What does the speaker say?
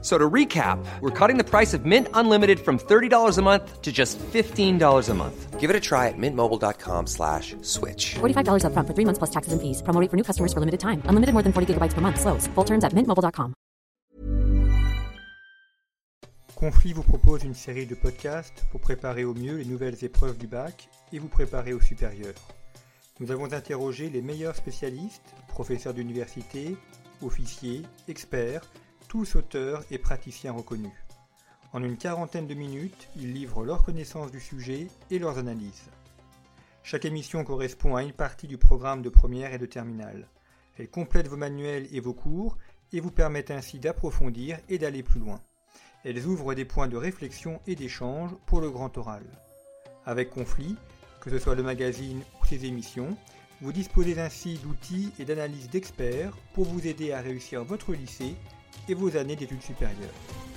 So to recap, we're cutting the price of Mint Unlimited from $30 a month to just $15 a month. Give it a try at mintmobile.com slash switch. $45 upfront for three months plus taxes and fees. Promo rate for new customers for limited time. Unlimited more than 40 gigabytes per month. Slows. Full terms at mintmobile.com. Conflit vous propose une série de podcasts pour préparer au mieux les nouvelles épreuves du bac et vous préparer au supérieur. Nous avons interrogé les meilleurs spécialistes, professeurs d'université, officiers, experts, tous auteurs et praticiens reconnus. En une quarantaine de minutes, ils livrent leur connaissance du sujet et leurs analyses. Chaque émission correspond à une partie du programme de première et de terminale. Elle complète vos manuels et vos cours et vous permet ainsi d'approfondir et d'aller plus loin. Elles ouvrent des points de réflexion et d'échange pour le grand oral. Avec Conflit, que ce soit le magazine ou ses émissions, vous disposez ainsi d'outils et d'analyses d'experts pour vous aider à réussir votre lycée et vos années d'études supérieures.